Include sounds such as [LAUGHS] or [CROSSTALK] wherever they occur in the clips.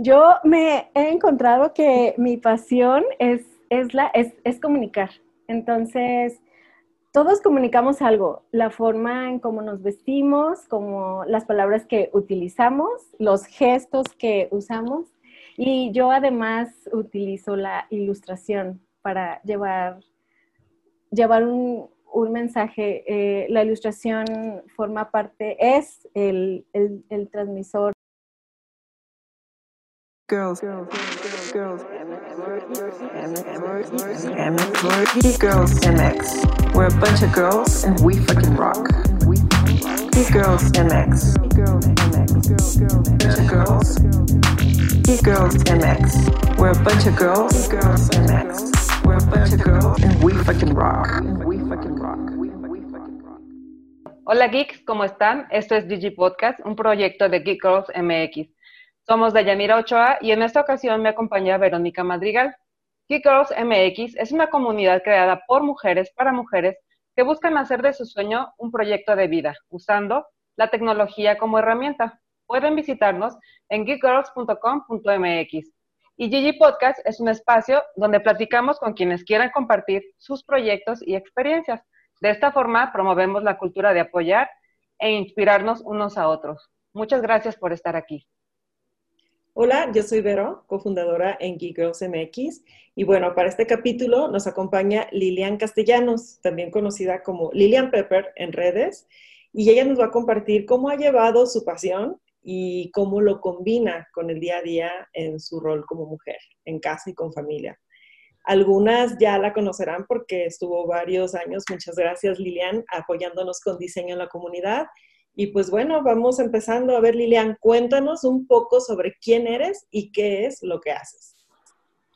Yo me he encontrado que mi pasión es, es, la, es, es comunicar. Entonces, todos comunicamos algo, la forma en cómo nos vestimos, como las palabras que utilizamos, los gestos que usamos. Y yo además utilizo la ilustración para llevar, llevar un, un mensaje. Eh, la ilustración forma parte, es el, el, el transmisor. Girls, girls, girls, girls, girls, MX. We're a bunch of girls and we fucking rock. Geek Girls MX. Girls MX. Girls. Geek Girls MX. We're a bunch of girls. Girls MX. We're a bunch of girls and we fucking rock. We fucking rock. Hola geeks, ¿cómo están? Esto es Digi Podcast, un proyecto de Geek Girls MX. Somos Dayanira Ochoa y en esta ocasión me acompaña Verónica Madrigal. Geek Girls MX es una comunidad creada por mujeres para mujeres que buscan hacer de su sueño un proyecto de vida, usando la tecnología como herramienta. Pueden visitarnos en geekgirls.com.mx. Y Gigi Podcast es un espacio donde platicamos con quienes quieran compartir sus proyectos y experiencias. De esta forma promovemos la cultura de apoyar e inspirarnos unos a otros. Muchas gracias por estar aquí. Hola, yo soy Vero, cofundadora en Geek Girls MX. Y bueno, para este capítulo nos acompaña Lilian Castellanos, también conocida como Lilian Pepper en redes. Y ella nos va a compartir cómo ha llevado su pasión y cómo lo combina con el día a día en su rol como mujer, en casa y con familia. Algunas ya la conocerán porque estuvo varios años, muchas gracias Lilian, apoyándonos con diseño en la comunidad y pues bueno, vamos empezando. A ver, Lilian, cuéntanos un poco sobre quién eres y qué es lo que haces.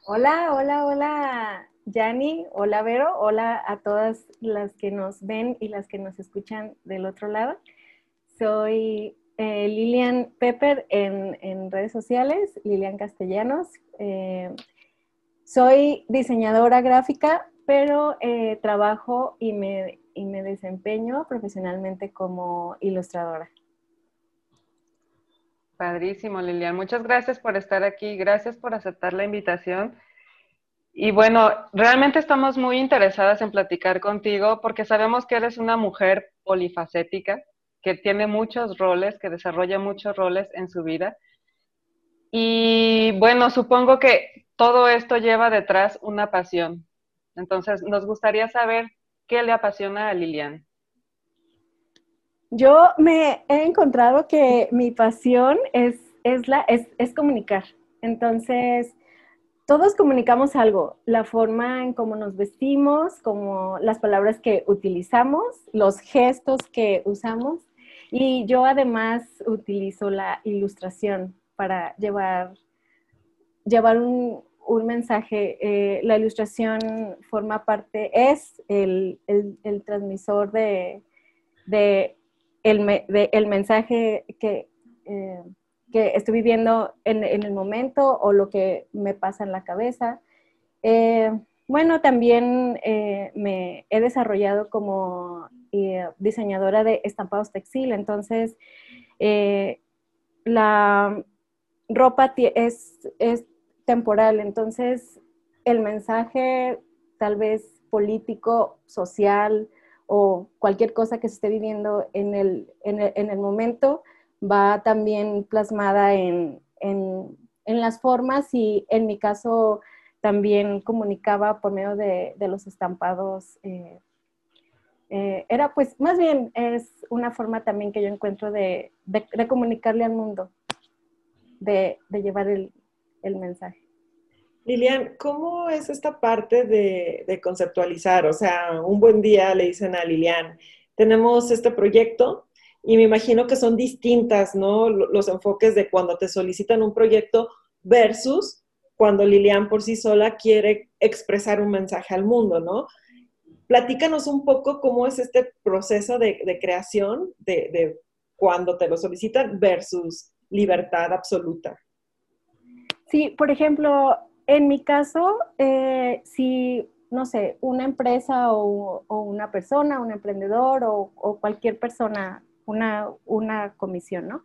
Hola, hola, hola, Yani, hola, Vero, hola a todas las que nos ven y las que nos escuchan del otro lado. Soy eh, Lilian Pepper en, redes sociales, Lilian Castellanos. Eh, soy diseñadora gráfica, pero eh, trabajo y me y me desempeño profesionalmente como ilustradora. Padrísimo, Lilian. Muchas gracias por estar aquí. Gracias por aceptar la invitación. Y bueno, realmente estamos muy interesadas en platicar contigo porque sabemos que eres una mujer polifacética, que tiene muchos roles, que desarrolla muchos roles en su vida. Y bueno, supongo que todo esto lleva detrás una pasión. Entonces, nos gustaría saber ¿Qué le apasiona a Lilian? Yo me he encontrado que mi pasión es, es, la, es, comunicar. Entonces, todos comunicamos algo, la forma en cómo nos vestimos, como las palabras que utilizamos, los gestos que usamos. Y yo además utilizo la ilustración para llevar, llevar un, un mensaje. Eh, la ilustración forma parte, es el, transmisor de, el, mensaje que, eh, que estoy viviendo en, el momento o lo que me pasa en la cabeza. Eh, bueno, también me he desarrollado como diseñadora de estampados textil, entonces la ropa es, es temporal. Entonces, el mensaje tal vez político, social o cualquier cosa que se esté viviendo en el, en el, momento va también plasmada en, en, las formas y en mi caso también comunicaba por medio de, los estampados. Eh, eh, era pues más bien es una forma también que yo encuentro de, de, comunicarle al mundo, de, de llevar el, el mensaje. Lilian, ¿cómo es esta parte de, conceptualizar? O sea, un buen día le dicen a Lilian, tenemos este proyecto y me imagino que son distintas, ¿no? Los enfoques de cuando te solicitan un proyecto versus cuando Lilian por sí sola quiere expresar un mensaje al mundo, ¿no? Platícanos un poco cómo es este proceso de, creación de cuando te lo solicitan versus libertad absoluta. Sí, por ejemplo, en mi caso, eh, si, no sé, una empresa o, una persona, un emprendedor o, cualquier persona, una, comisión, ¿no?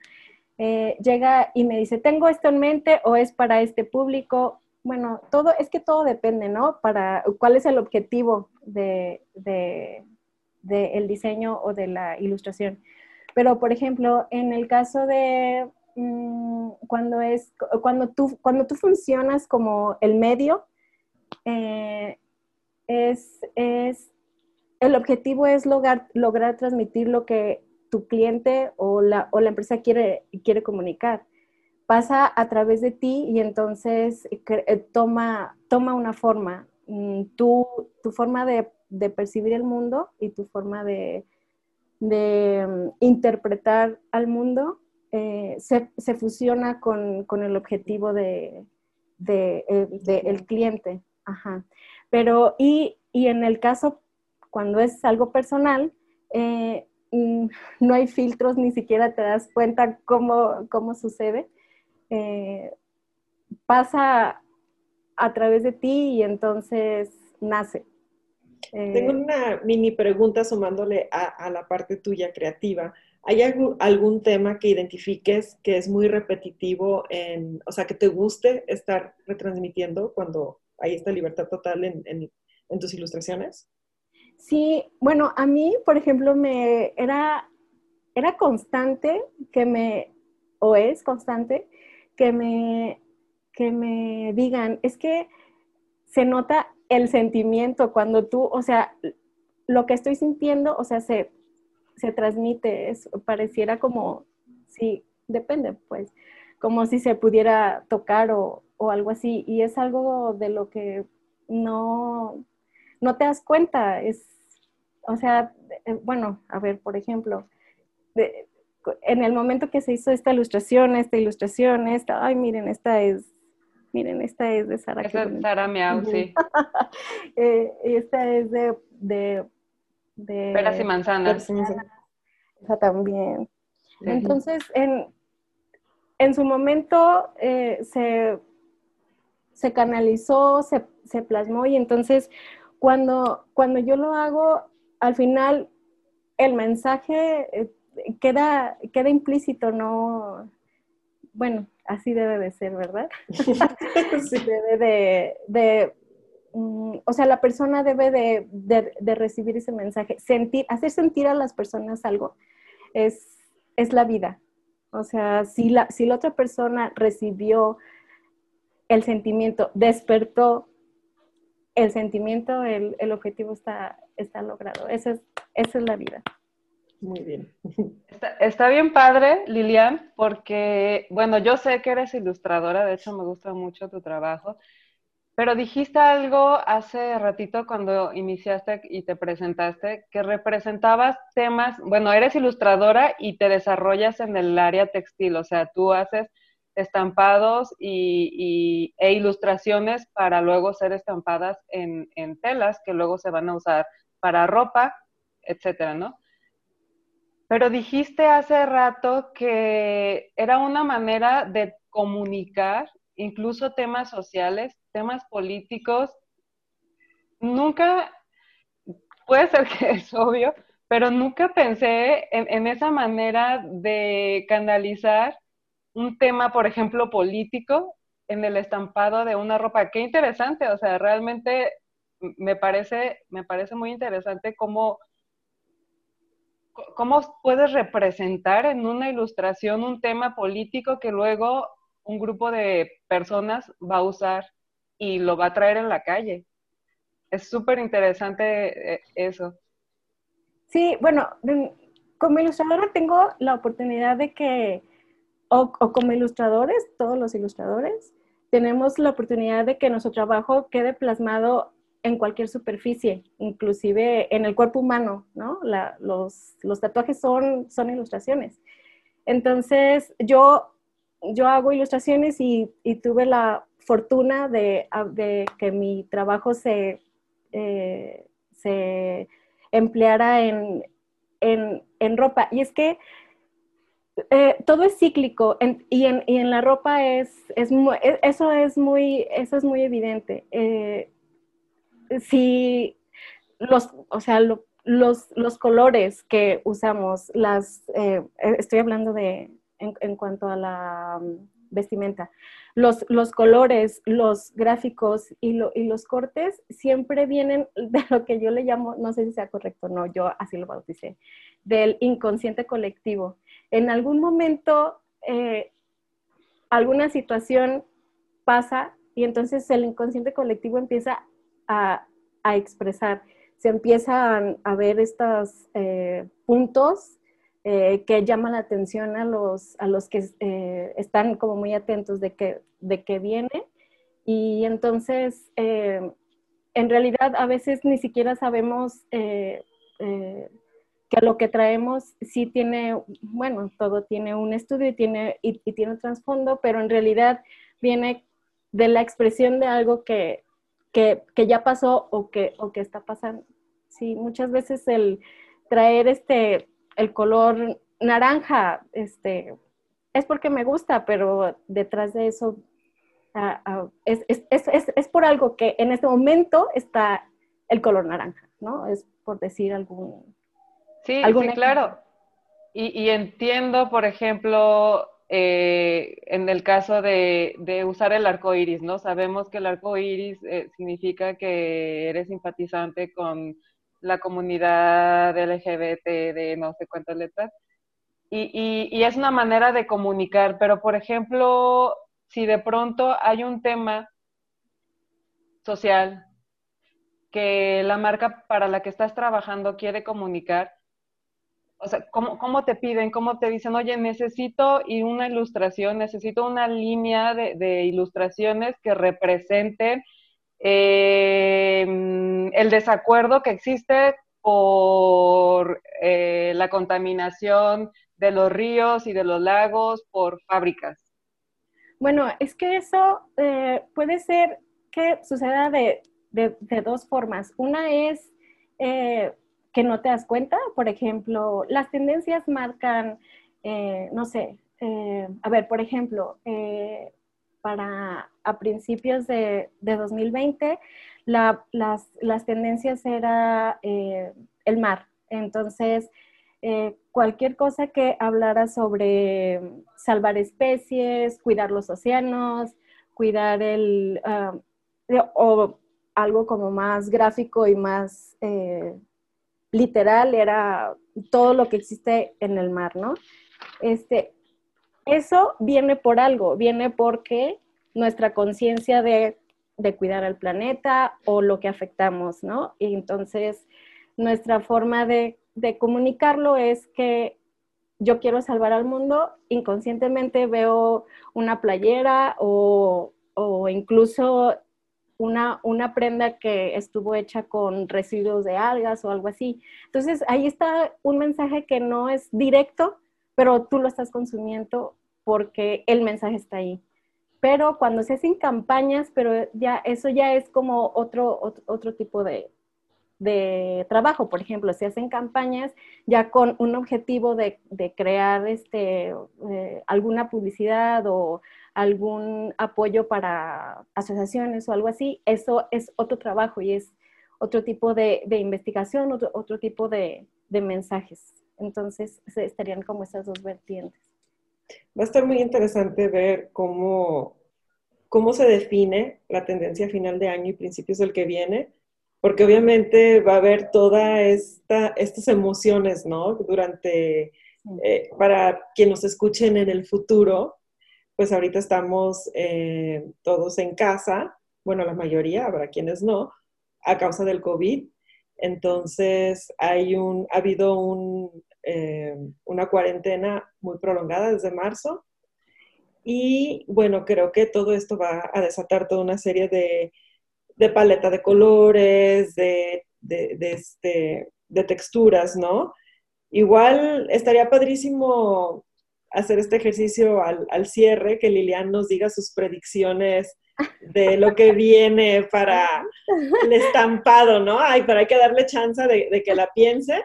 eh, llega y me dice, tengo esto en mente o es para este público. Bueno, todo, es que todo depende, ¿no? Para cuál es el objetivo de, diseño o de la ilustración. Pero, por ejemplo, en el caso de mm, cuando, es, cuando, tú, cuando tú funcionas como el medio, eh, es, es, el objetivo es lograr, lograr transmitir lo que tu cliente o la, o la empresa quiere, quiere comunicar. Pasa a través de ti y entonces eh, toma, toma una forma. Mm, tu, tu forma de, de, percibir el mundo y tu forma de, de mm, interpretar al mundo eh, se, se, fusiona con, con, el objetivo de, de, eh, el cliente. Ajá. Pero, y, y, en el caso, cuando es algo personal, eh, Mm, no hay filtros, ni siquiera te das cuenta cómo, cómo sucede. Eh, pasa a través de ti y entonces nace. Tengo una mini pregunta sumándole a, la parte tuya creativa. ¿Hay algún, tema que identifiques que es muy repetitivo, en, o sea, que te guste estar retransmitiendo cuando hay esta libertad total en, tus ilustraciones? Sí, bueno, a mí, por ejemplo, me era, era constante que me, o es constante, que me, que me digan, es que se nota el sentimiento cuando tú, o sea, lo que estoy sintiendo, o sea, se, se transmite, es, pareciera como, sí, depende, pues, como si se pudiera tocar o, o algo así, y es algo de lo que no, no te das cuenta, es, o sea, eh, bueno, a ver, por ejemplo, en el momento que se hizo esta ilustración, esta ilustración, esta, ay, miren, esta es, miren, esta es de Sara. Esta es Sara Miau, sí. [LAUGHS] eh, esta es de, de, de Peras y manzanas. Esa también. Entonces, en, en su momento eh, se, se canalizó, se, se plasmó y entonces cuando, cuando yo lo hago, al final el mensaje eh, queda, queda implícito, no, bueno, así debe de ser, ¿verdad? [LAUGHS] Debe de, mm, o sea, la persona debe de, recibir ese mensaje, sentir, hacer sentir a las personas algo, es, es la vida. O sea, si la, si la otra persona recibió el sentimiento, despertó el sentimiento, el, el objetivo está, está logrado. Esa es, esa es la vida. Muy bien. [LAUGHS] Está, bien padre, Lilian, porque, bueno, yo sé que eres ilustradora, de hecho me gusta mucho tu trabajo, pero dijiste algo hace ratito cuando iniciaste y te presentaste, que representabas temas, bueno, eres ilustradora y te desarrollas en el área textil, o sea, tú haces estampados y, e ilustraciones para luego ser estampadas en, en telas que luego se van a usar para ropa, etcétera, ¿no? Pero dijiste hace rato que era una manera de comunicar incluso temas sociales, temas políticos. Nunca, puede ser que [LAUGHS] es obvio, pero nunca pensé en, esa manera de canalizar un tema, por ejemplo, político en el estampado de una ropa. Qué interesante, o sea, realmente me parece, me parece muy interesante cómo, cómo puedes representar en una ilustración un tema político que luego un grupo de personas va a usar y lo va a traer en la calle. Es súper interesante eh, eso. Sí, bueno, como ilustradora tengo la oportunidad de que, o, o como ilustradores, todos los ilustradores, tenemos la oportunidad de que nuestro trabajo quede plasmado en cualquier superficie, inclusive en el cuerpo humano, ¿no? los, tatuajes son, son ilustraciones. Entonces, yo, yo hago ilustraciones y, tuve la fortuna de, que mi trabajo se, eh, se empleara en, ropa. Y es que eh, todo es cíclico y, en, la ropa es, es e, eso, es muy, eso es muy evidente. Eh, si los, o sea, los, los, colores que usamos, las, eh, estoy hablando de, en, cuanto a la mm, vestimenta. Los, los colores, los gráficos y, los cortes siempre vienen [LAUGHS] de lo que yo le llamo, no sé si sea correcto no, yo así lo bauticé, del inconsciente colectivo. En algún momento, eh, alguna situación pasa y entonces el inconsciente colectivo empieza a, expresar, se empiezan a ver estos eh, puntos eh, que llaman la atención a los, a los que están como muy atentos de que, de que viene. Y entonces, en realidad, a veces ni siquiera sabemos que lo que traemos sí tiene, bueno, todo tiene un estudio y tiene, y tiene un trasfondo, pero en realidad viene de la expresión de algo que, ya pasó o que, o que está pasando. Sí, muchas veces el traer este, el color naranja, este, es porque me gusta, pero detrás de eso ah, ah, es, es, por algo que en este momento está el color naranja, ¿no? Es por decir algún... Sí, sí claro. Y, y, entiendo, por ejemplo, eh, en el caso de, usar el arco iris, ¿no? Sabemos que el arco iris eh, significa que eres simpatizante con la comunidad LGBT de no sé cuántas letras. Y, y, es una manera de comunicar, pero por ejemplo, si de pronto hay un tema social que la marca para la que estás trabajando quiere comunicar, o sea, ¿cómo, te piden? ¿Cómo te dicen, oye, necesito y una ilustración, necesito una línea de, ilustraciones que representen em, el desacuerdo que existe por eh, la contaminación de los ríos y de los lagos por fábricas? Bueno, es que eso eh, puede ser que suceda de, dos formas. Una es eh, que no te das cuenta. Por ejemplo, las tendencias marcan, eh, no sé, eh, a ver, por ejemplo, para a principios de, 2020, las, las, tendencias era el mar. Entonces, cualquier cosa que hablara sobre salvar especies, cuidar los océanos, cuidar el, ah, o algo como más gráfico y más literal era todo lo que existe en el mar, ¿no? Este, eso viene por algo, viene porque nuestra conciencia de, cuidar al planeta o lo que afectamos, ¿no? Y entonces nuestra forma de, comunicarlo es que yo quiero salvar al mundo, inconscientemente veo una playera o, o incluso una, una prenda que estuvo hecha con residuos de algas o algo así. Entonces, ahí está un mensaje que no es directo, pero tú lo estás consumiendo porque el mensaje está ahí. Pero cuando se hacen campañas, pero ya eso ya es como otro, otro, tipo de, trabajo. Por ejemplo, se hacen campañas ya con un objetivo de, crear este, eh, alguna publicidad o algún apoyo para asociaciones o algo así, eso es otro trabajo y es otro tipo de, investigación, otro, tipo de, mensajes. Entonces, estarían como esas dos vertientes. Va a estar muy interesante ver cómo, cómo se define la tendencia final de año y principios del que viene, porque obviamente va a haber todas esta, estas emociones, ¿no? Durante, eh, para quienes nos escuchen en el futuro, pues ahorita estamos eh, todos en casa, bueno, la mayoría, habrá quienes no, a causa del COVID. Entonces, hay un, ha habido un, eh, una cuarentena muy prolongada desde marzo. Y bueno, creo que todo esto va a desatar toda una serie de, de paleta de colores, de, de, este, de texturas, ¿no? Igual estaría padrísimo hacer este ejercicio al, cierre, que Lilian nos diga sus predicciones de lo que viene para el estampado, ¿no? Ay, pero hay que darle chance de, que la piense.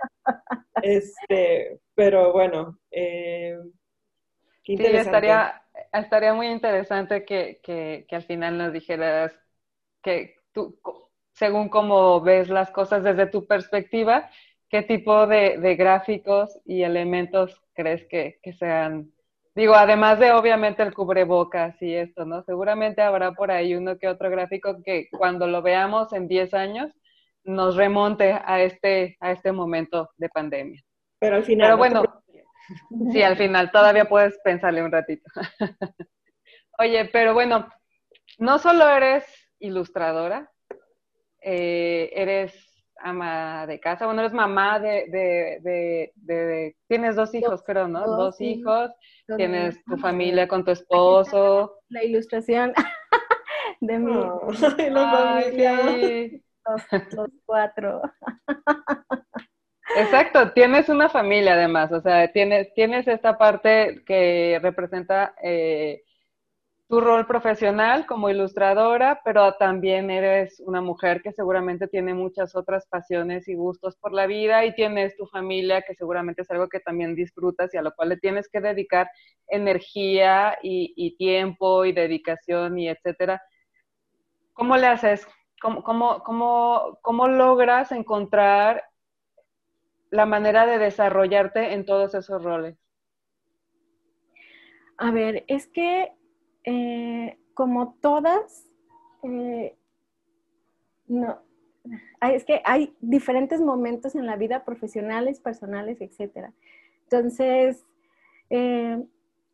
Este, pero bueno, eh, qué interesante. Sí, estaría, estaría muy interesante que, que, que al final nos dijeras que tú, según cómo ves las cosas desde tu perspectiva, ¿qué tipo de, gráficos y elementos crees que, sean Digo, además de obviamente el cubrebocas y esto, ¿no? Seguramente habrá por ahí uno que otro gráfico que cuando lo veamos en 10 años nos remonte a este, a este momento de pandemia. Pero al final. Pero bueno, sí, al final todavía puedes pensarle un ratito. [LAUGHS] Oye, pero bueno, no solo eres ilustradora, eh, eres ama de casa, bueno, eres mamá de, de, de, tienes dos hijos, creo, ¿no? Dos, hijos, tienes tu familia con tu esposo. La ilustración [LAUGHS] de mi [LAUGHS] familia. Los, cuatro. Exacto, tienes una familia además, o sea, tienes, tienes esta parte que representa eh, tu rol profesional como ilustradora, pero también eres una mujer que seguramente tiene muchas otras pasiones y gustos por la vida y tienes tu familia que seguramente es algo que también disfrutas y a lo cual le tienes que dedicar energía y, tiempo y dedicación y etcétera. ¿Cómo le haces? ¿Cómo, cómo, cómo, cómo logras encontrar la manera de desarrollarte en todos esos roles? A ver, es que eh, como todas, eh, no, es que hay diferentes momentos en la vida profesionales, personales, etc. Entonces, eh,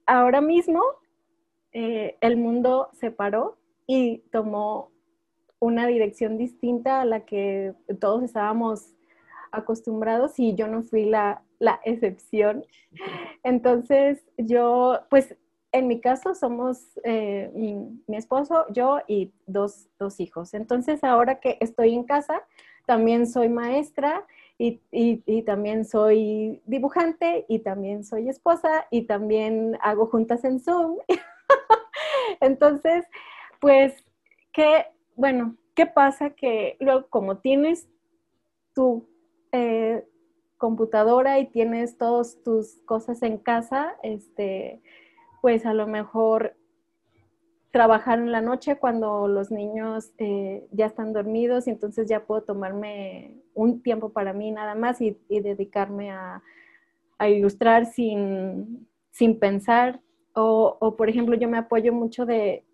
ahora mismo el mundo se paró y tomó una dirección distinta a la que todos estábamos acostumbrados y yo no fui la, la excepción. Entonces, yo, pues en mi caso somos eh, mi, esposo, yo y dos, hijos. Entonces ahora que estoy en casa, también soy maestra y, también soy dibujante y también soy esposa y también hago juntas en Zoom. [LAUGHS] Entonces, pues, ¿qué, bueno, ¿qué pasa? Que luego como tienes tu eh, computadora y tienes todas tus cosas en casa, este pues a lo mejor trabajar en la noche cuando los niños eh, ya están dormidos y entonces ya puedo tomarme un tiempo para mí nada más y, dedicarme a, ilustrar sin, pensar. O, por ejemplo, yo me apoyo mucho de,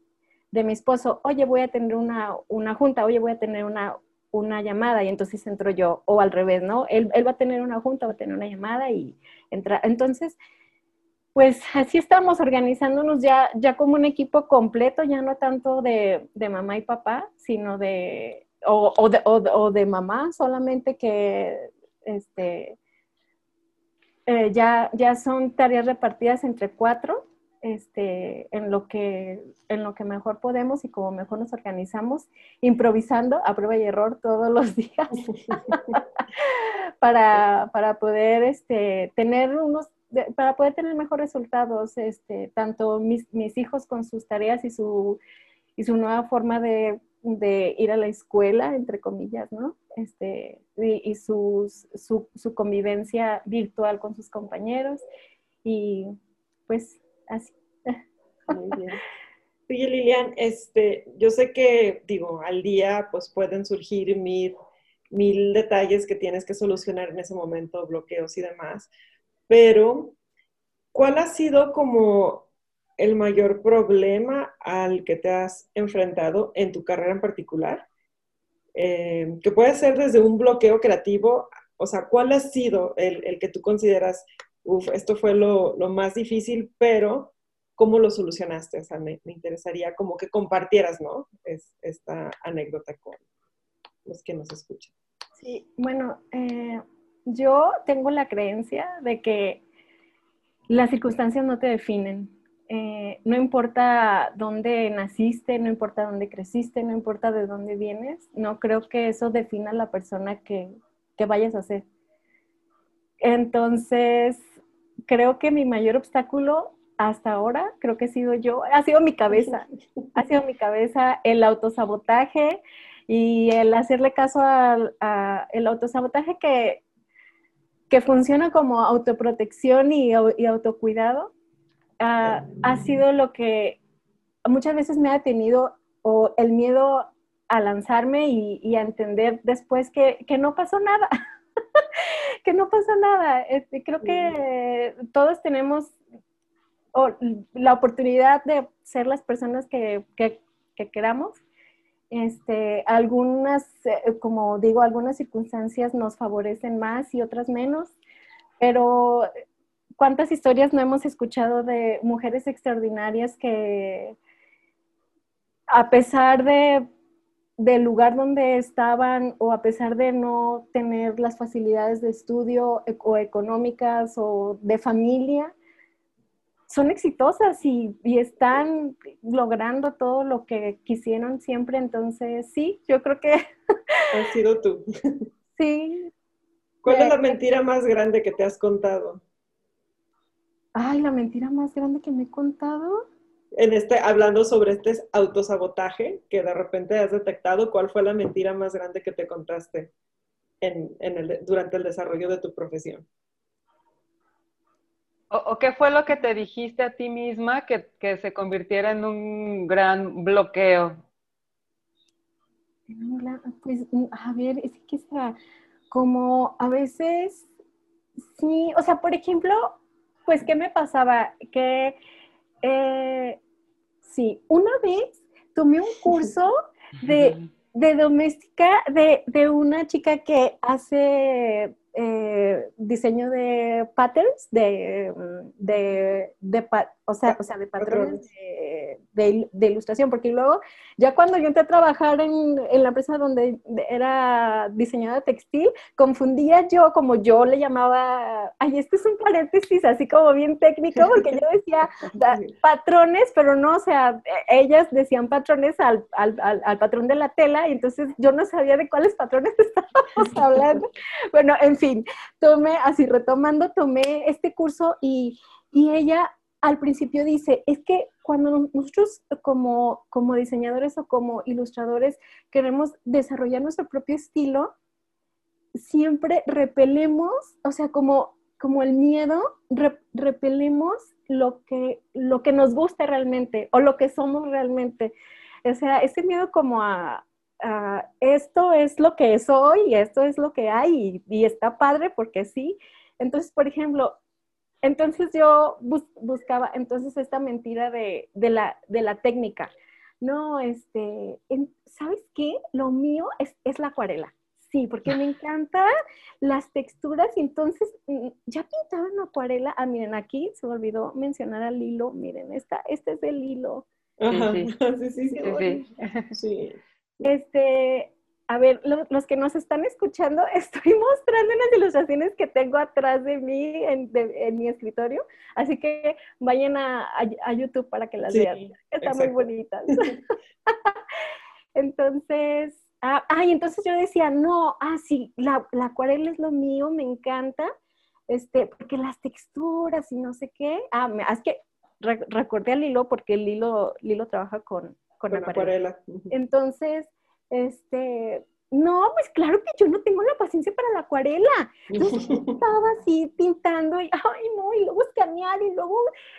mi esposo, oye, voy a tener una, junta, oye, voy a tener una, una, llamada y entonces entro yo, o al revés, ¿no? Él, él va a tener una junta, va a tener una llamada y entra. Entonces, pues así estamos organizándonos ya, ya como un equipo completo, ya no tanto de, mamá y papá, sino de o, de, o, de, mamá solamente que este, eh, ya, ya son tareas repartidas entre cuatro, este, en, lo que, en lo que mejor podemos y como mejor nos organizamos, improvisando a prueba y error todos los días [LAUGHS] [LAUGHS] para, para, poder este, tener unos para poder tener mejores resultados, este, tanto mis, hijos con sus tareas y su, y su nueva forma de, ir a la escuela, entre comillas, ¿no? Este, y, su, convivencia virtual con sus compañeros. Y pues así. Muy bien. [LAUGHS] Oye, Lilian, este, yo sé que, digo, al día pues pueden surgir mil, mil detalles que tienes que solucionar en ese momento, bloqueos y demás, pero ¿cuál ha sido como el mayor problema al que te has enfrentado en tu carrera en particular? Eh, que puede ser desde un bloqueo creativo, o sea, ¿cuál ha sido el, que tú consideras, uff, esto fue lo, más difícil, pero ¿cómo lo solucionaste? O sea, me, interesaría como que compartieras, ¿no? Es, esta anécdota con los que nos escuchan. Sí, bueno, eh, yo tengo la creencia de que las circunstancias no te definen. Eh, no importa dónde naciste, no importa dónde creciste, no importa de dónde vienes, no creo que eso defina la persona que, que vayas a ser. Entonces, creo que mi mayor obstáculo hasta ahora, creo que he sido yo, ha sido mi cabeza, [LAUGHS] ha sido mi cabeza el autosabotaje y el hacerle caso al el autosabotaje que que funciona como autoprotección y, autocuidado, ah, ha sido lo que muchas veces me ha tenido o el miedo a lanzarme y, a entender después que, no pasó nada, [LAUGHS] que no pasó nada. Este, creo que todos tenemos o la oportunidad de ser las personas que, que, que queramos. Este, algunas, eh, como digo, algunas circunstancias nos favorecen más y otras menos, pero ¿cuántas historias no hemos escuchado de mujeres extraordinarias que a pesar de del lugar donde estaban o a pesar de no tener las facilidades de estudio e, o económicas o de familia, son exitosas y, están logrando todo lo que quisieron siempre. Entonces, sí, yo creo que... Has sido tú. [LAUGHS] Sí. ¿Cuál es la mentira más grande que te has contado? Ay, la mentira más grande que me he contado en este, hablando sobre este autosabotaje que de repente has detectado, ¿cuál fue la mentira más grande que te contaste en, el, durante el desarrollo de tu profesión? O, qué fue lo que te dijiste a ti misma que, se convirtiera en un gran bloqueo? Pues, a ver, es que sea como a veces, sí, o sea, por ejemplo, pues, ¿qué me pasaba? Que eh, Sí, una vez tomé un curso de, [LAUGHS] doméstica de, de, una chica que hace eh, diseño de patterns, de, de, de, o, sea, o sea, de patrones de, ilustración, porque luego, ya cuando yo entré a trabajar en, en, la empresa donde era diseñadora textil, confundía yo, como yo le llamaba, ay, este es un paréntesis, así como bien técnico, porque yo decía [LAUGHS] patrones, pero no, o sea, ellas decían patrones al, al, al, patrón de la tela, y entonces yo no sabía de cuáles patrones [LAUGHS] estábamos hablando. Bueno, en fin, tomé, así retomando, tomé este curso y, y ella al principio dice, es que cuando nosotros como, como diseñadores o como ilustradores queremos desarrollar nuestro propio estilo, siempre repelemos, o sea, como, como el miedo, repelemos lo que, lo que nos gusta realmente o lo que somos realmente. O sea, ese miedo como a, esto es lo que soy esto es lo que hay y está padre porque sí. Entonces, por ejemplo, entonces yo buscaba entonces esta mentira de, la, de la técnica. No, este, ¿sabes qué? Lo mío es, es la acuarela. Sí, porque me [LAUGHS] encantan las texturas y entonces mm, ya pintaba en acuarela. Ah, miren, aquí se me olvidó mencionar al hilo. Miren, esta, este es el hilo. [LAUGHS] sí, sí, sí, [LAUGHS] sí. Este, a ver, los que nos están escuchando, [LAUGHS] estoy mostrando unas ilustraciones que tengo atrás de mí en, mi escritorio, así que vayan a, YouTube para que las vean. Están muy bonitas. [LAUGHS] entonces, ah, ay, entonces yo decía, no, ah, sí, la, acuarela es lo mío, me encanta, este, porque las texturas y no sé qué. Ah, es que recordé al Lilo porque el Lilo, Lilo trabaja con, con, acuarela. Entonces, este, no, pues claro que yo no tengo la paciencia para la acuarela. Entonces [LAUGHS] estaba así pintando y, ay, no, y luego escanear y luego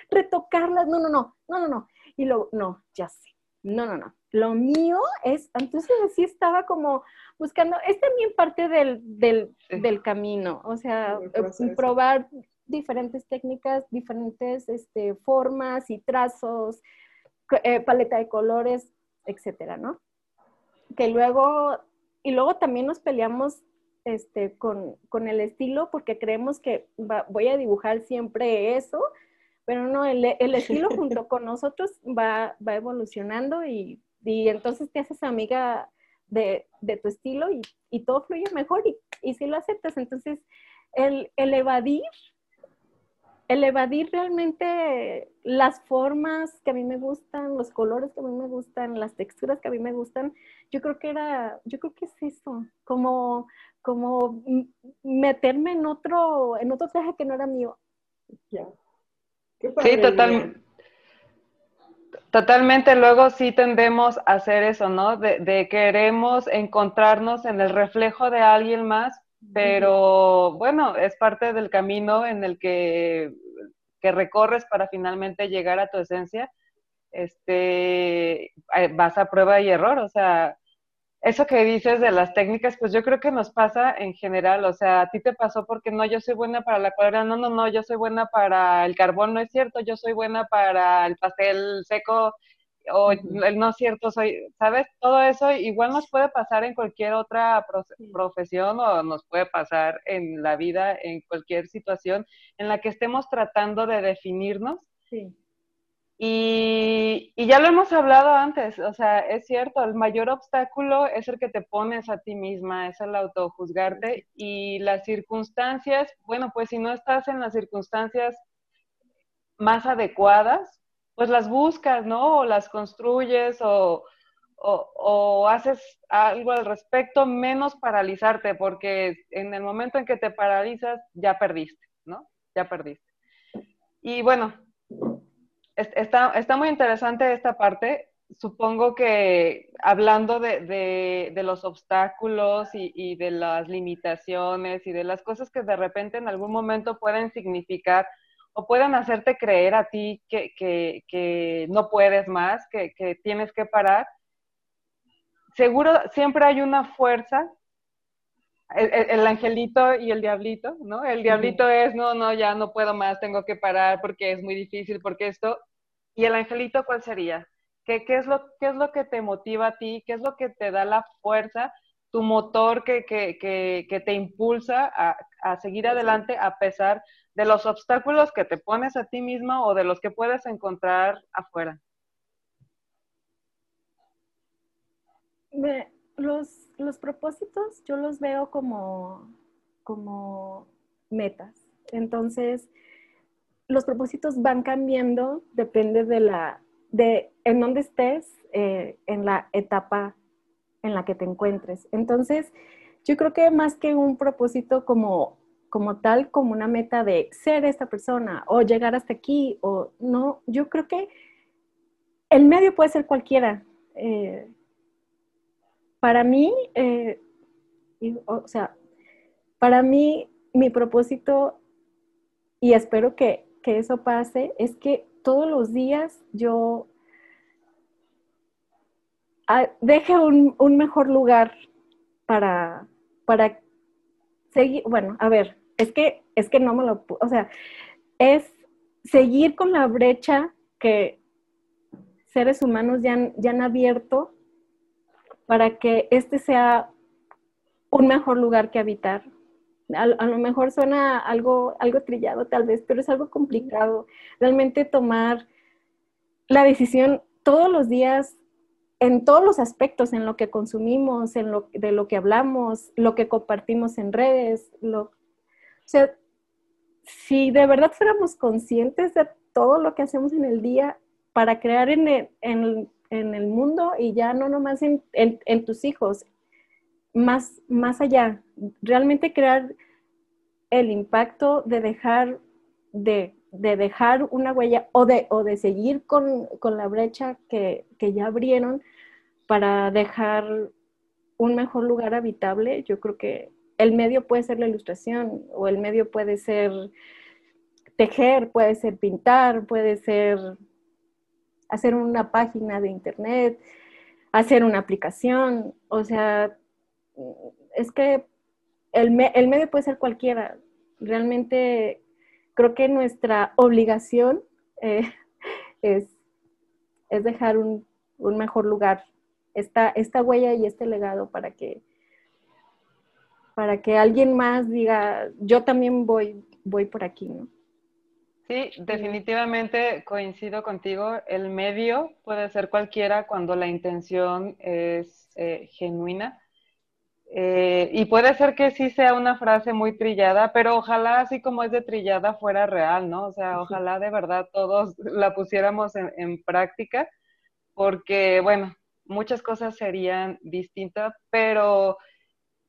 retocarlas. No, no, no, no, no, no. Y luego, no, ya sé. No, no, no. Lo mío es, entonces así estaba como buscando, es también parte del, del, camino, o sea, eh, probar diferentes técnicas, diferentes este, formas y trazos, eh, paleta de colores, etcétera, ¿no? Que luego, y luego también nos peleamos este, con, el estilo porque creemos que voy a dibujar siempre eso, pero no, el, estilo [LAUGHS] junto con nosotros va, va evolucionando y, entonces te haces amiga de, tu estilo y, todo fluye mejor y, y si lo aceptas, entonces el, el evadir el evadir realmente las formas que a mí me gustan, los colores que a mí me gustan, las texturas que a mí me gustan, yo creo que era, yo creo que es eso, como, como meterme en otro, en otro traje que no era mío. sí, total, totalmente. Luego sí tendemos a hacer eso, ¿no? De, de queremos encontrarnos en el reflejo de alguien más pero bueno, es parte del camino en el que, que, recorres para finalmente llegar a tu esencia. Este, eh, vas a prueba y error, o sea, eso que dices de las técnicas, pues yo creo que nos pasa en general, o sea, a ti te pasó porque no, yo soy buena para la cuadra, no, no, no, yo soy buena para el carbón, no es cierto, yo soy buena para el pastel seco, o el no es cierto, soy, ¿sabes? Todo eso igual nos puede pasar en cualquier otra profesión o nos puede pasar en la vida, en cualquier situación en la que estemos tratando de definirnos. Sí. Y, ya lo hemos hablado antes, o sea, es cierto, el mayor obstáculo es el que te pones a ti misma, es el autojuzgarte y las circunstancias, bueno, pues si no estás en las circunstancias más adecuadas, pues las buscas, ¿no? O las construyes o, o haces algo al respecto, menos paralizarte, porque en el momento en que te paralizas, ya perdiste, ¿no? Ya perdiste. Y bueno, Está, está muy interesante esta parte. Supongo que hablando de, los obstáculos y, de las limitaciones y de las cosas que de repente en algún momento pueden significar o pueden hacerte creer a ti que, no puedes más, que, tienes que parar, seguro siempre hay una fuerza el, angelito y el diablito, ¿no? El diablito es, no, no, ya no puedo más, tengo que parar porque es muy difícil, porque esto. ¿Y el angelito cuál sería? ¿Qué, qué, es, lo, qué es lo que te motiva a ti? ¿Qué es lo que te da la fuerza? Tu motor que, que, que, que te impulsa a, a, seguir adelante a pesar de los obstáculos que te pones a ti misma o de los que puedes encontrar afuera. Los, los propósitos yo los veo como, como metas. Entonces, los propósitos van cambiando, depende de la, de en dónde estés, eh, en la etapa en la que te encuentres. Entonces, yo creo que más que un propósito como, como tal, como una meta de ser esta persona o llegar hasta aquí o no, yo creo que el medio puede ser cualquiera. Eh, para mí, eh, o sea, para mí, mi propósito, y espero que, eso pase, es que todos los días yo ah, deje un, mejor lugar para, para seguir, bueno, a ver, es que, es que no me lo, o sea, es seguir con la brecha que seres humanos ya ya han abierto para que este sea un mejor lugar que habitar. A, lo mejor suena algo, algo trillado tal vez, pero es algo complicado. Realmente tomar la decisión todos los días en todos los aspectos, en lo que consumimos, en lo, de lo que hablamos, lo que compartimos en redes. Lo, sea, si de verdad fuéramos conscientes de todo lo que hacemos en el día para crear en, en, en el mundo y ya no nomás en, en, tus hijos, más, más allá, realmente crear el impacto de dejar, de, de dejar una huella o de, o de seguir con, con la brecha que, que, ya abrieron para dejar un mejor lugar habitable, yo creo que el medio puede ser la ilustración o el medio puede ser tejer, puede ser pintar, puede ser hacer una página de internet, hacer una aplicación, o sea, es que el, medio puede ser cualquiera. Realmente creo que nuestra obligación eh, [LAUGHS] es, dejar un, mejor lugar, esta, esta huella y este legado para que, para que alguien más diga, yo también voy, voy por aquí, ¿no? Sí, definitivamente coincido contigo. El medio puede ser cualquiera cuando la intención es eh, genuina. Eh, y puede ser que sí sea una frase muy trillada, pero ojalá así como es de trillada fuera real, ¿no? O sea, ojalá de verdad todos [LAUGHS] la pusiéramos en, en práctica, porque, bueno, muchas cosas serían distintas, pero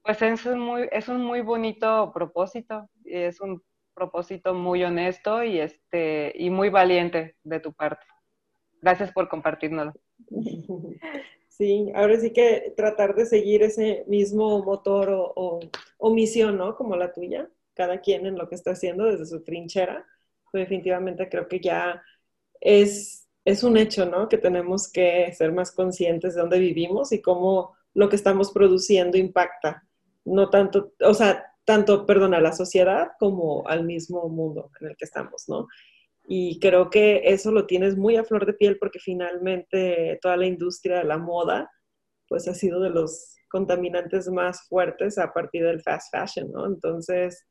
pues es un muy, es un muy bonito propósito, es un propósito muy honesto y, este, y muy valiente de tu parte. Gracias por compartirnoslo. [LAUGHS] Sí, ahora sí que tratar de seguir ese mismo motor o, misión, ¿no? Como la tuya, cada quien en lo que está haciendo desde su trinchera. definitivamente creo que ya es, es un hecho, ¿no? Que tenemos que ser más conscientes de dónde vivimos y cómo lo que estamos produciendo impacta, no tanto, o sea, tanto, perdón, a la sociedad como al mismo mundo en el que estamos, ¿no? Y creo que eso lo tienes muy a flor de piel porque finalmente toda la industria de la moda, pues ha sido de los contaminantes más fuertes a partir del fast fashion, ¿no? Entonces,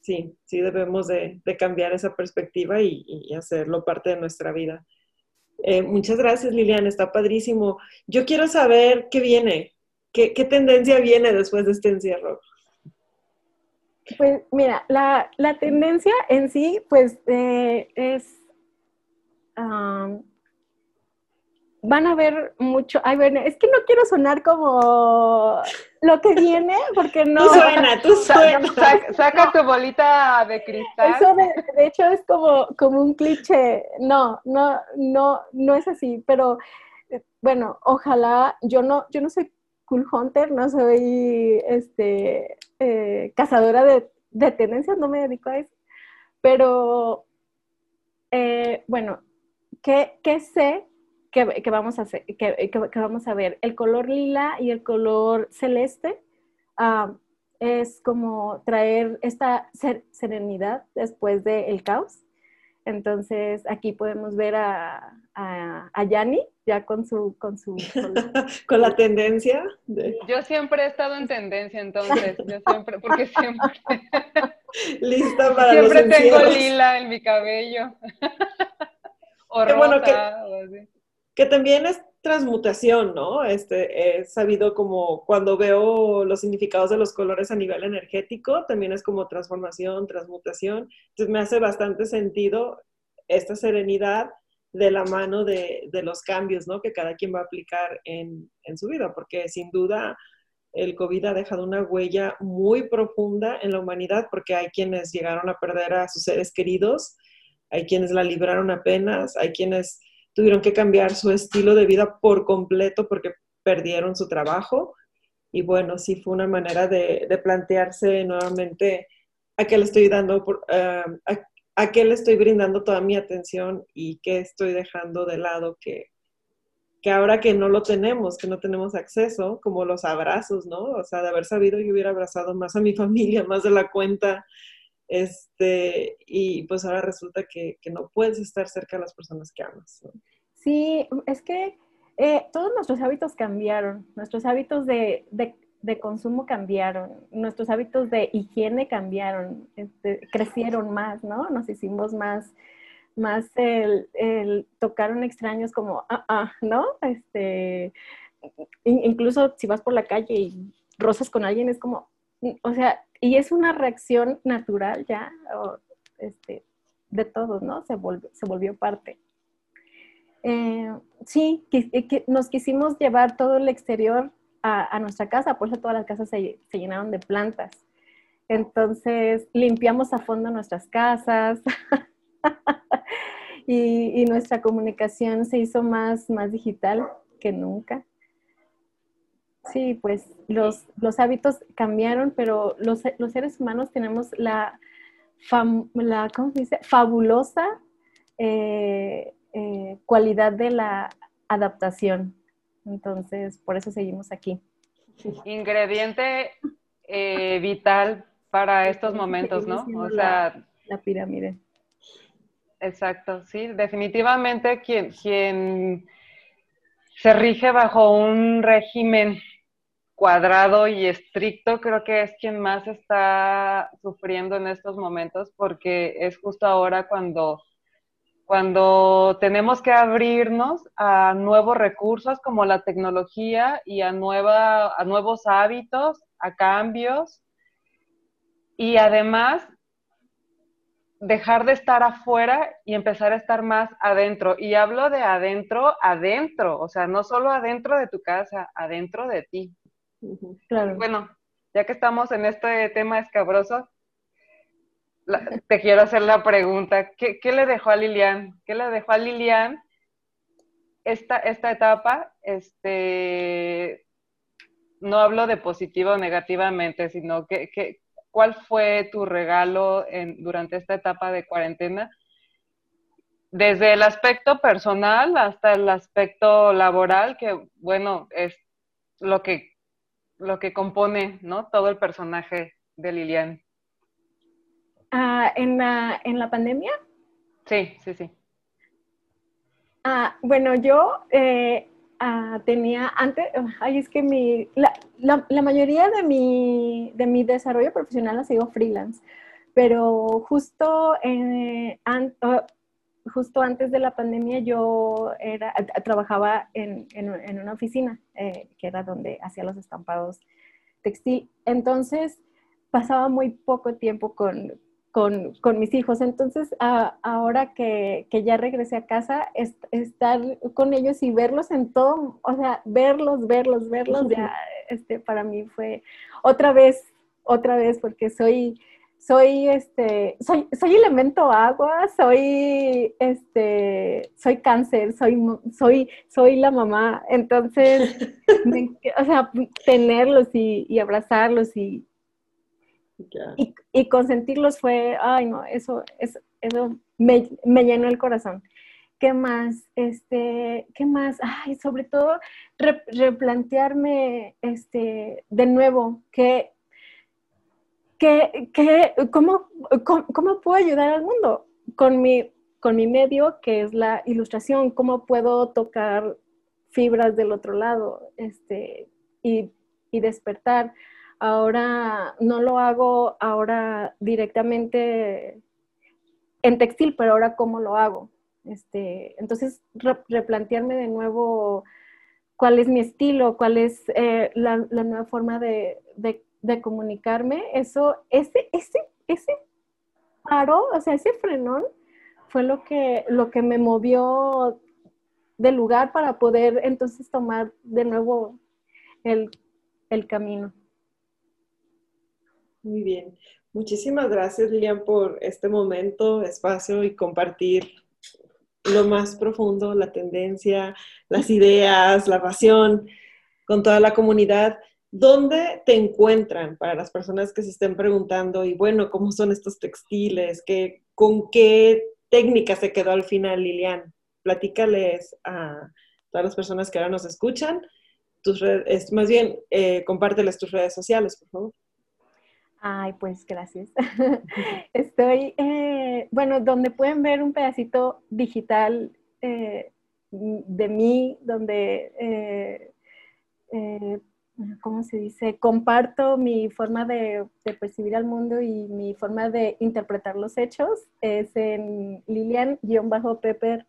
sí, sí debemos de, cambiar esa perspectiva y, hacerlo parte de nuestra vida. Eh, muchas gracias, Liliana, está padrísimo. Yo quiero saber qué viene, qué, qué tendencia viene después de este encierro. Pues mira, la, tendencia en sí, pues eh, es, van a ver mucho, ay, bueno, es que no quiero sonar como lo que viene, porque no. Tú suena, tú suena. Saca, tu bolita de cristal. Eso de, hecho es como, como un cliché. No, no, no, no es así, pero bueno, ojalá, yo no, yo no soy cool hunter, no soy este eh, cazadora de, tendencias, no me dedico a eso. Pero, eh, bueno, ¿qué, sé que, vamos a hacer, vamos a ver? El color lila y el color celeste ah, es como traer esta serenidad después del caos. Entonces, aquí podemos ver a, a, Yanni ya con su... Con, su, con, la [LAUGHS] tendencia. Yo siempre he estado en tendencia, entonces, yo siempre, porque siempre... [LAUGHS] Lista para Siempre tengo lila en mi cabello. [LAUGHS] o bueno que, que también es transmutación, ¿no? Este, he sabido como cuando veo los significados de los colores a nivel energético, también es como transformación, transmutación. Entonces me hace bastante sentido esta serenidad de la mano de, los cambios, ¿no? Que cada quien va a aplicar en, en su vida, porque sin duda el COVID ha dejado una huella muy profunda en la humanidad, porque hay quienes llegaron a perder a sus seres queridos, hay quienes la libraron apenas, hay quienes tuvieron que cambiar su estilo de vida por completo porque perdieron su trabajo. Y bueno, sí fue una manera de, plantearse nuevamente a qué le estoy dando, por, eh, a, qué le estoy brindando toda mi atención y qué estoy dejando de lado que, que ahora que no lo tenemos, que no tenemos acceso, como los abrazos, ¿no? O sea, de haber sabido yo hubiera abrazado más a mi [LAUGHS] familia, más de la cuenta, este, y pues ahora resulta que, no puedes estar cerca de las personas que amas. Sí, es que eh, todos nuestros hábitos cambiaron, nuestros hábitos de, consumo cambiaron, nuestros hábitos de higiene cambiaron, este, crecieron más, ¿no? Nos hicimos más, más el, el tocar un extraño es como, ah, ah, ¿no? Este, incluso si vas por la calle y rozas con alguien es como, o sea, y es una reacción natural ya, este, de todos, ¿no? Se volvió, se volvió parte. Eh, sí, nos quisimos llevar todo el exterior a, nuestra casa, por eso todas las casas se, llenaron de plantas. Entonces limpiamos a fondo nuestras casas [LAUGHS] y, nuestra comunicación se hizo más, más digital que nunca. Sí, pues los, los hábitos cambiaron, pero los, los, seres humanos tenemos la, la ¿cómo se dice? fabulosa eh, eh, cualidad de la adaptación. Entonces, por eso seguimos aquí. [LAUGHS] Ingrediente eh, vital para estos momentos, ¿no? O sea, la, pirámide. Exacto, sí, definitivamente quien, quien se rige bajo un régimen cuadrado y estricto, creo que es quien más está sufriendo en estos momentos porque es justo ahora cuando, cuando tenemos que abrirnos a nuevos recursos como la tecnología y a, nueva, a nuevos hábitos, a cambios y además dejar de estar afuera y empezar a estar más adentro. Y hablo de adentro, adentro, o sea, no solo adentro de tu casa, adentro de ti. Claro. Bueno, ya que estamos en este tema escabroso, te quiero hacer la pregunta, ¿qué, le dejó a Lilian? ¿Qué le dejó a Lilian esta, esta etapa? Este, no hablo de positivo o negativamente, sino que, ¿cuál fue tu regalo en, durante esta etapa de cuarentena? Desde el aspecto personal hasta el aspecto laboral, que bueno, es lo que, lo que compone, ¿no? Todo el personaje de Lilian. Ah, ¿en, la, ¿En la pandemia? Sí, sí, sí. Ah, bueno, yo eh, ah, tenía antes, ay, es que mi, la, la, mayoría de mi, de mi desarrollo profesional ha sido freelance, pero justo, eh, justo antes de la pandemia yo era, trabajaba en, en, una oficina, eh, que era donde hacía los estampados textil. Entonces, pasaba muy poco tiempo con, con, con mis hijos. Entonces, ahora que, que, ya regresé a casa, estar con ellos y verlos en todo, o sea, verlos, verlos, verlos, ya este, para mí fue otra vez, otra vez, porque soy, soy, este, soy, soy elemento agua, soy, este, soy cáncer, soy, soy, soy la mamá. Entonces, [LAUGHS] o sea, tenerlos y, y abrazarlos y, y, consentirlos fue, ay no, eso, eso, eso me, llenó el corazón. ¿Qué más? Este, ¿Qué más? Ay, sobre todo replantearme este, de nuevo que, que, que ¿cómo, cómo, puedo ayudar al mundo con mi, con mi medio, que es la ilustración, cómo puedo tocar fibras del otro lado este, y, y despertar Ahora no lo hago ahora directamente en textil, pero ahora cómo lo hago. Este, entonces, replantearme de nuevo cuál es mi estilo, cuál es eh, la, nueva forma de, comunicarme, eso, ese, ese, ese paro, o sea, ese frenón fue lo que, lo que me movió del lugar para poder entonces tomar de nuevo el camino. Muy bien. Muchísimas gracias, Lilian, por este momento, espacio y compartir lo más profundo, la tendencia, las ideas, la pasión con toda la comunidad. ¿Dónde te encuentran para las personas que se estén preguntando y bueno, cómo son estos textiles? ¿Qué, ¿Con qué técnica se quedó al final, Lilian? Platícales a todas las personas que ahora nos escuchan. Tus redes, más bien, eh, compárteles tus redes sociales, por favor. Ay, pues gracias. [LAUGHS] Estoy, eh, bueno, donde pueden ver un pedacito digital eh, de mí, donde, eh, ¿cómo se dice? Comparto mi forma de, percibir al mundo y mi forma de interpretar los hechos. Es en Lilian-Pepper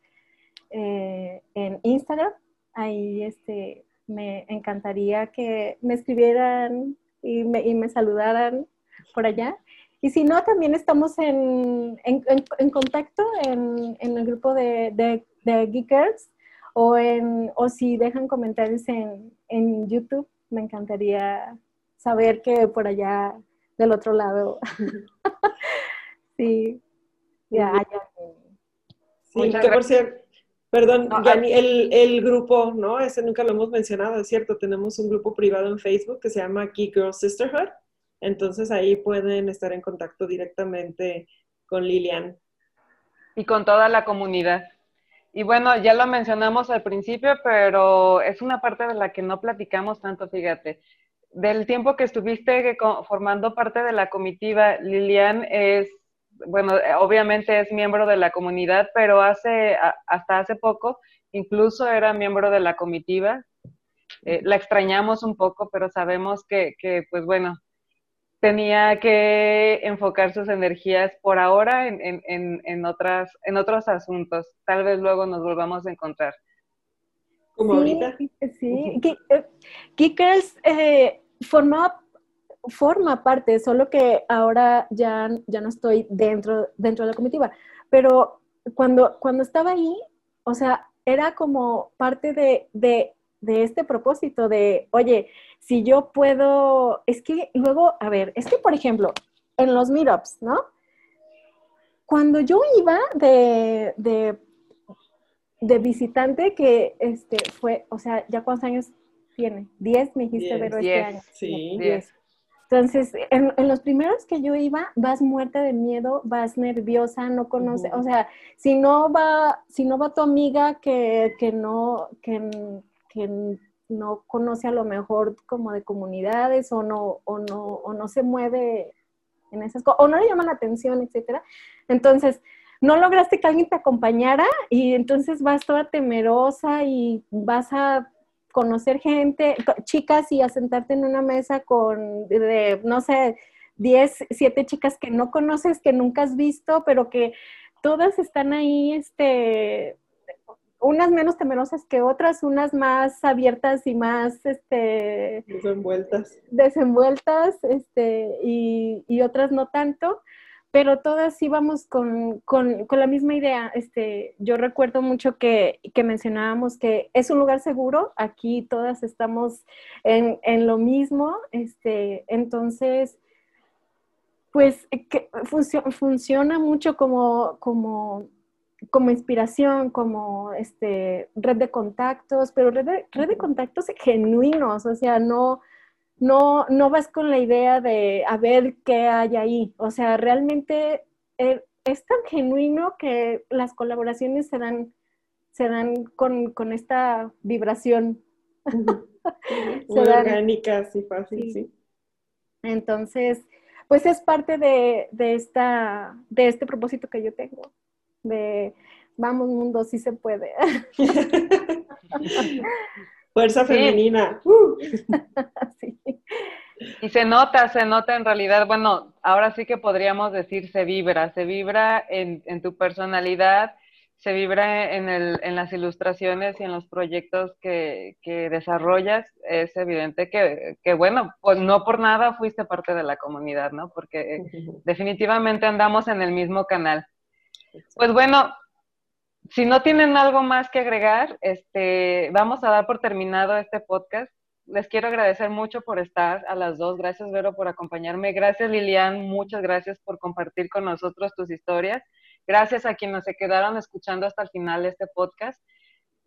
en Instagram. Ahí este, me encantaría que me escribieran y me, y me saludaran por allá. Y si no, también estamos en, en, contacto en, en, el grupo de, de, de, Geekers o, en, o si dejan comentarios en, en YouTube, me encantaría saber que por allá del otro lado. [LAUGHS] sí, ya, ya. Sí, que por cierto, perdón, el, el, grupo, ¿no? Ese nunca lo hemos mencionado, es cierto, tenemos un grupo privado en Facebook que se llama Geek Girl Sisterhood entonces ahí pueden estar en contacto directamente con Lilian. Y con toda la comunidad. Y bueno, ya lo mencionamos al principio, pero es una parte de la que no platicamos tanto, fíjate. Del tiempo que estuviste formando parte de la comitiva, Lilian es, bueno, obviamente es miembro de la comunidad, pero hace, hasta hace poco incluso era miembro de la comitiva. Eh, la extrañamos un poco, pero sabemos que, que, pues bueno, tenía que enfocar sus energías por ahora en, otras, en otros asuntos. Tal vez luego nos volvamos a encontrar. Como ahorita. Sí, Kickers eh, forma, forma parte, solo que ahora ya, ya no estoy dentro, dentro de la comitiva. Pero cuando, cuando estaba ahí, o sea, era como parte de, de de este propósito de, oye, si yo puedo, es que luego, a ver, es que por ejemplo, en los meetups, ¿no? Cuando yo iba de, de, de visitante, que este fue, o sea, ¿ya cuántos años tiene? ¿Diez me dijiste, pero este año. Sí, diez. Entonces, en, en, los primeros que yo iba, vas muerta de miedo, vas nerviosa, no conoce, o sea, si no va, si no va tu amiga que, que no, que, que no conoce a lo mejor como de comunidades o no, o no, o no se mueve en esas cosas, o no le llama la atención, etcétera. Entonces, no lograste que alguien te acompañara y entonces vas toda temerosa y vas a conocer gente, chicas y a sentarte en una mesa con, de, no sé, 10, 7 chicas que no conoces, que nunca has visto, pero que todas están ahí, este, unas menos temerosas que otras, unas más abiertas y más, este, desenvueltas, desenvueltas, este, y, y otras no tanto pero todas íbamos con, con, con, la misma idea. Este, yo recuerdo mucho que, que, mencionábamos que es un lugar seguro, aquí todas estamos en, en lo mismo, este, entonces, pues que funciona mucho como, como, como inspiración, como este, red de contactos, pero red de, red de contactos genuinos, o sea, no no, no vas con la idea de a ver qué hay ahí. O sea, realmente eh, es tan genuino que las colaboraciones se dan, se dan con, esta vibración. [LAUGHS] Muy orgánica, sí, fácil, sí. Entonces, pues es parte de, de, esta, de este propósito que yo tengo, de vamos mundo, sí se puede. [LAUGHS] Fuerza femenina. [LAUGHS] Y se nota, se nota en realidad, bueno, ahora sí que podríamos decir se vibra, se vibra en, tu personalidad, se vibra en, el, en, las ilustraciones y en los proyectos que, desarrollas. Es evidente que, que, bueno, pues no por nada fuiste parte de la comunidad, ¿no? Porque definitivamente andamos en el mismo canal. Pues bueno, si no tienen algo más que agregar, este, vamos a dar por terminado este podcast. Les quiero agradecer mucho por estar a las dos. Gracias, Vero, por acompañarme. Gracias, Lilian. Muchas gracias por compartir con nosotros tus historias. Gracias a quienes se quedaron escuchando hasta el final de este podcast.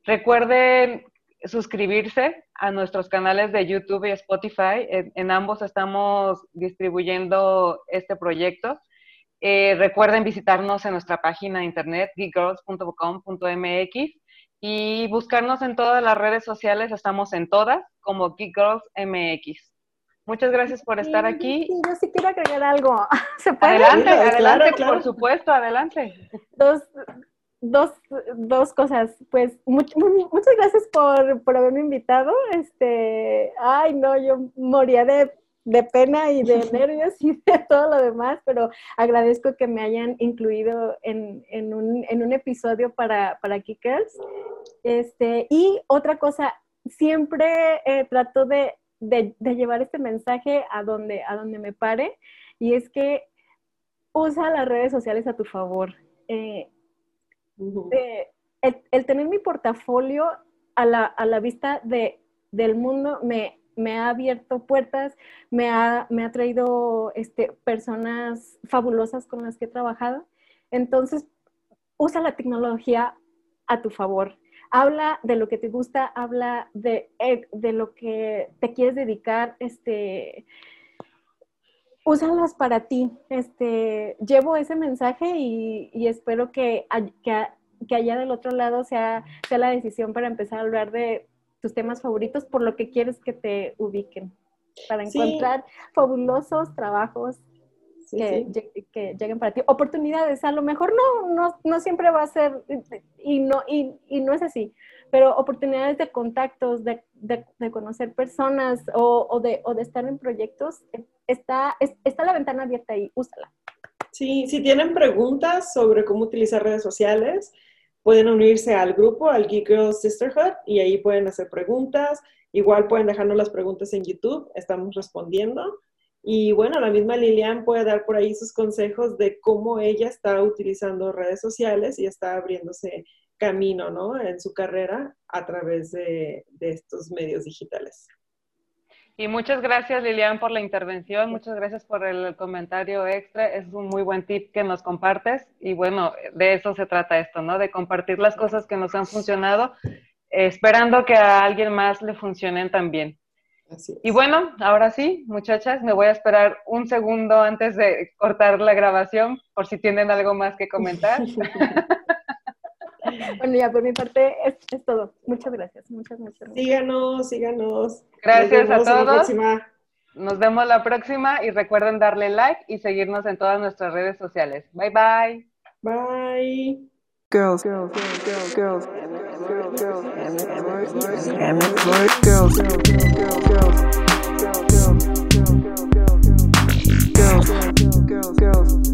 Recuerden suscribirse a nuestros canales de YouTube y Spotify. en ambos estamos distribuyendo este proyecto. Eh, recuerden visitarnos en nuestra página de internet geekgirls.com.mx y buscarnos en todas las redes sociales, estamos en todas como Geek MX. Muchas gracias por estar aquí. Sí, yo sí quiero agregar algo. [LAUGHS] ¿Se puede? Adelante, adelante, por supuesto, adelante. Dos, dos, dos cosas. Pues muchas gracias por, por haberme invitado. Este, ay, no, yo moría de de pena y de [LAUGHS] nervios y de todo lo demás, pero agradezco que me hayan incluido en, en, un, en un, episodio para, para Kickers. Este, y otra cosa, siempre eh, trato de, de, llevar este mensaje a donde, a donde me pare, y es que usa las redes sociales a tu favor. Eh, eh, el, el, tener mi portafolio a la, a la vista de, del mundo me me ha abierto puertas, me ha, me ha traído este, personas fabulosas con las que he trabajado. Entonces, usa la tecnología a tu favor. Habla de lo que te gusta, habla de, eh, de lo que te quieres dedicar, este, úsalas para ti. Este, llevo ese mensaje y, espero que, que, que, allá del otro lado sea, sea la decisión para empezar a hablar de tus temas favoritos por lo que quieres que te ubiquen, para encontrar fabulosos trabajos que, lleguen para ti. Oportunidades, a lo mejor no, no, siempre va a ser, y no, y, no es así, pero oportunidades de contactos, de, conocer personas o, de, o de estar en proyectos, está, está la ventana abierta ahí, úsala. Sí, si tienen preguntas sobre cómo utilizar redes sociales, pueden unirse al grupo, al Geek Girls Sisterhood, y ahí pueden hacer preguntas. Igual pueden dejarnos las preguntas en YouTube, estamos respondiendo. Y bueno, la misma Lilian puede dar por ahí sus consejos de cómo ella está utilizando redes sociales y está abriéndose camino, ¿no? En su carrera a través de, de estos medios digitales. Y muchas gracias Lilian por la intervención, muchas gracias por el comentario extra, es un muy buen tip que nos compartes y bueno, de eso se trata esto, ¿no? De compartir las cosas que nos han funcionado, esperando que a alguien más le funcionen también. Y bueno, ahora sí, muchachas, me voy a esperar un segundo antes de cortar la grabación por si tienen algo más que comentar. [LAUGHS] bueno, ya por mi parte es, todo. Muchas gracias, muchas, muchas gracias. Síganos, síganos. Gracias a todos. Nos vemos la próxima y recuerden darle like y seguirnos en todas nuestras redes sociales. Bye bye. Bye. girls,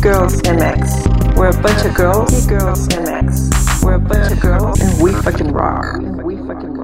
girls MX. We're a bunch of girls. Girls MX. We're a bunch of girls, and we fucking rock. And we fucking.